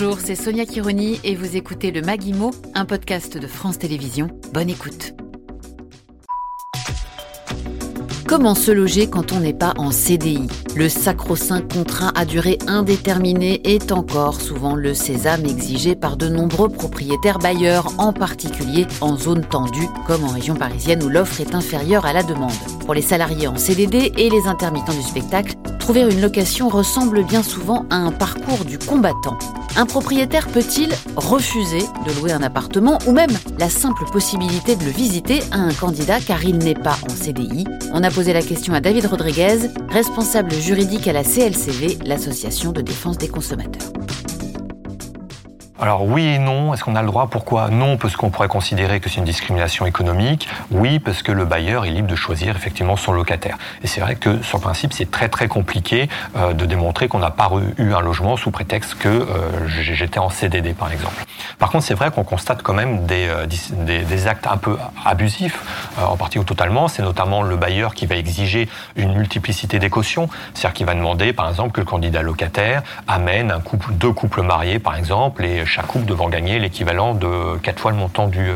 Bonjour, c'est Sonia Kironi et vous écoutez le Maguimo, un podcast de France Télévisions. Bonne écoute. Comment se loger quand on n'est pas en CDI Le sacro-saint contrat à durée indéterminée est encore souvent le sésame exigé par de nombreux propriétaires bailleurs, en particulier en zone tendue, comme en région parisienne où l'offre est inférieure à la demande. Pour les salariés en CDD et les intermittents du spectacle, trouver une location ressemble bien souvent à un parcours du combattant. Un propriétaire peut-il refuser de louer un appartement ou même la simple possibilité de le visiter à un candidat car il n'est pas en CDI On a posé la question à David Rodriguez, responsable juridique à la CLCV, l'Association de défense des consommateurs. Alors oui et non, est-ce qu'on a le droit Pourquoi? Non, parce qu'on pourrait considérer que c'est une discrimination économique. Oui, parce que le bailleur est libre de choisir effectivement son locataire. Et c'est vrai que sur le principe, c'est très très compliqué euh, de démontrer qu'on n'a pas eu un logement sous prétexte que euh, j'étais en CDD par exemple. Par contre, c'est vrai qu'on constate quand même des, euh, des, actes un peu abusifs, en partie ou totalement. C'est notamment le bailleur qui va exiger une multiplicité des cautions, c'est-à-dire qu'il va demander par exemple que le candidat locataire amène un couple, deux couples mariés par exemple, et chaque couple devant gagner l'équivalent de quatre fois le montant du, euh,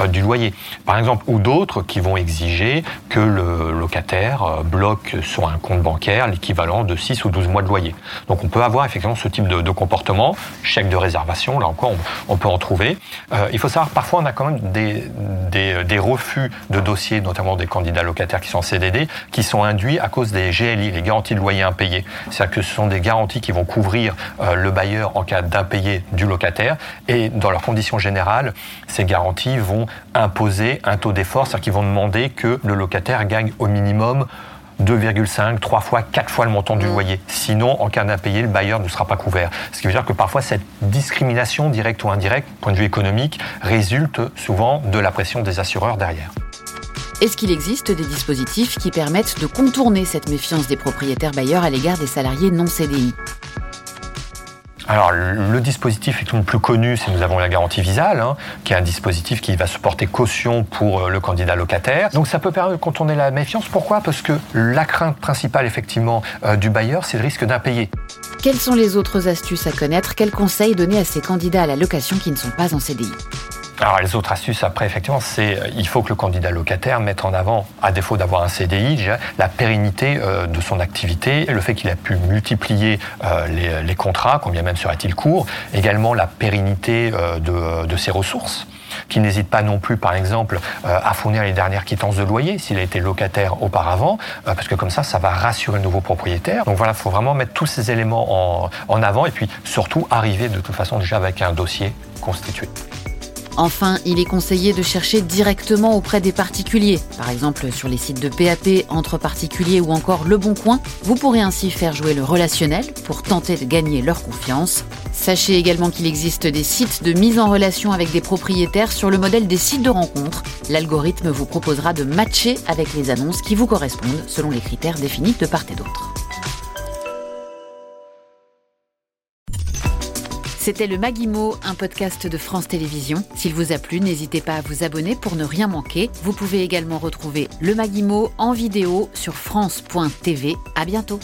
euh, du loyer. Par exemple, ou d'autres qui vont exiger que le locataire euh, bloque sur un compte bancaire l'équivalent de 6 ou 12 mois de loyer. Donc on peut avoir effectivement ce type de, comportement, chèque de réservation, là encore on, peut en trouver. il faut savoir, parfois on a quand même des, refus de dossiers, notamment des candidats locataires qui sont en CDD, qui sont induits à cause des GLI, les garanties de loyer impayés. C'est-à-dire que ce sont des garanties qui vont couvrir le bailleur en cas d'impayé du locataire et dans leurs conditions générales, ces garanties vont imposer un taux d'effort, c'est-à-dire qu'ils vont demander que le locataire gagne au minimum 2,5, 3 fois, 4 fois le montant du mmh. loyer. Sinon, en cas d'impayé, le bailleur ne sera pas couvert. Ce qui veut dire que parfois, cette discrimination, directe ou indirecte, point de vue économique, résulte souvent de la pression des assureurs derrière. Est-ce qu'il existe des dispositifs qui permettent de contourner cette méfiance des propriétaires bailleurs à l'égard des salariés non CDI alors, le dispositif le plus connu, c'est nous avons la garantie visale, hein, qui est un dispositif qui va se porter caution pour euh, le candidat locataire. Donc, ça peut permettre de contourner la méfiance. Pourquoi? Parce que la crainte principale, effectivement, euh, du bailleur, c'est le risque d'impayé. Quelles sont les autres astuces à connaître? Quels conseils donner à ces candidats à la location qui ne sont pas en CDI alors les autres astuces après, effectivement, c'est euh, il faut que le candidat locataire mette en avant, à défaut d'avoir un CDI, la pérennité euh, de son activité, le fait qu'il a pu multiplier euh, les, contrats, combien même serait-il court, également la pérennité de, ses ressources qui n'hésite pas non plus, par exemple, à fournir les dernières quittances de loyer s'il a été locataire auparavant, parce que comme ça, ça va rassurer le nouveau propriétaire. Donc voilà, il faut vraiment mettre tous ces éléments en, en avant et puis surtout arriver de toute façon déjà avec un dossier constitué. Enfin, il est conseillé de chercher directement auprès des particuliers, par exemple sur les sites de PAP entre particuliers ou encore Le Bon Coin. Vous pourrez ainsi faire jouer le relationnel pour tenter de gagner leur confiance. Sachez également qu'il existe des sites de mise en relation avec des propriétaires sur le modèle des sites de rencontres. L'algorithme vous proposera de matcher avec les annonces qui vous correspondent selon les critères définis de part et d'autre. C'était le Maguimo, un podcast de France Télévisions. S'il vous a plu, n'hésitez pas à vous abonner pour ne rien manquer. Vous pouvez également retrouver le Maguimo en vidéo sur France.tv. À bientôt.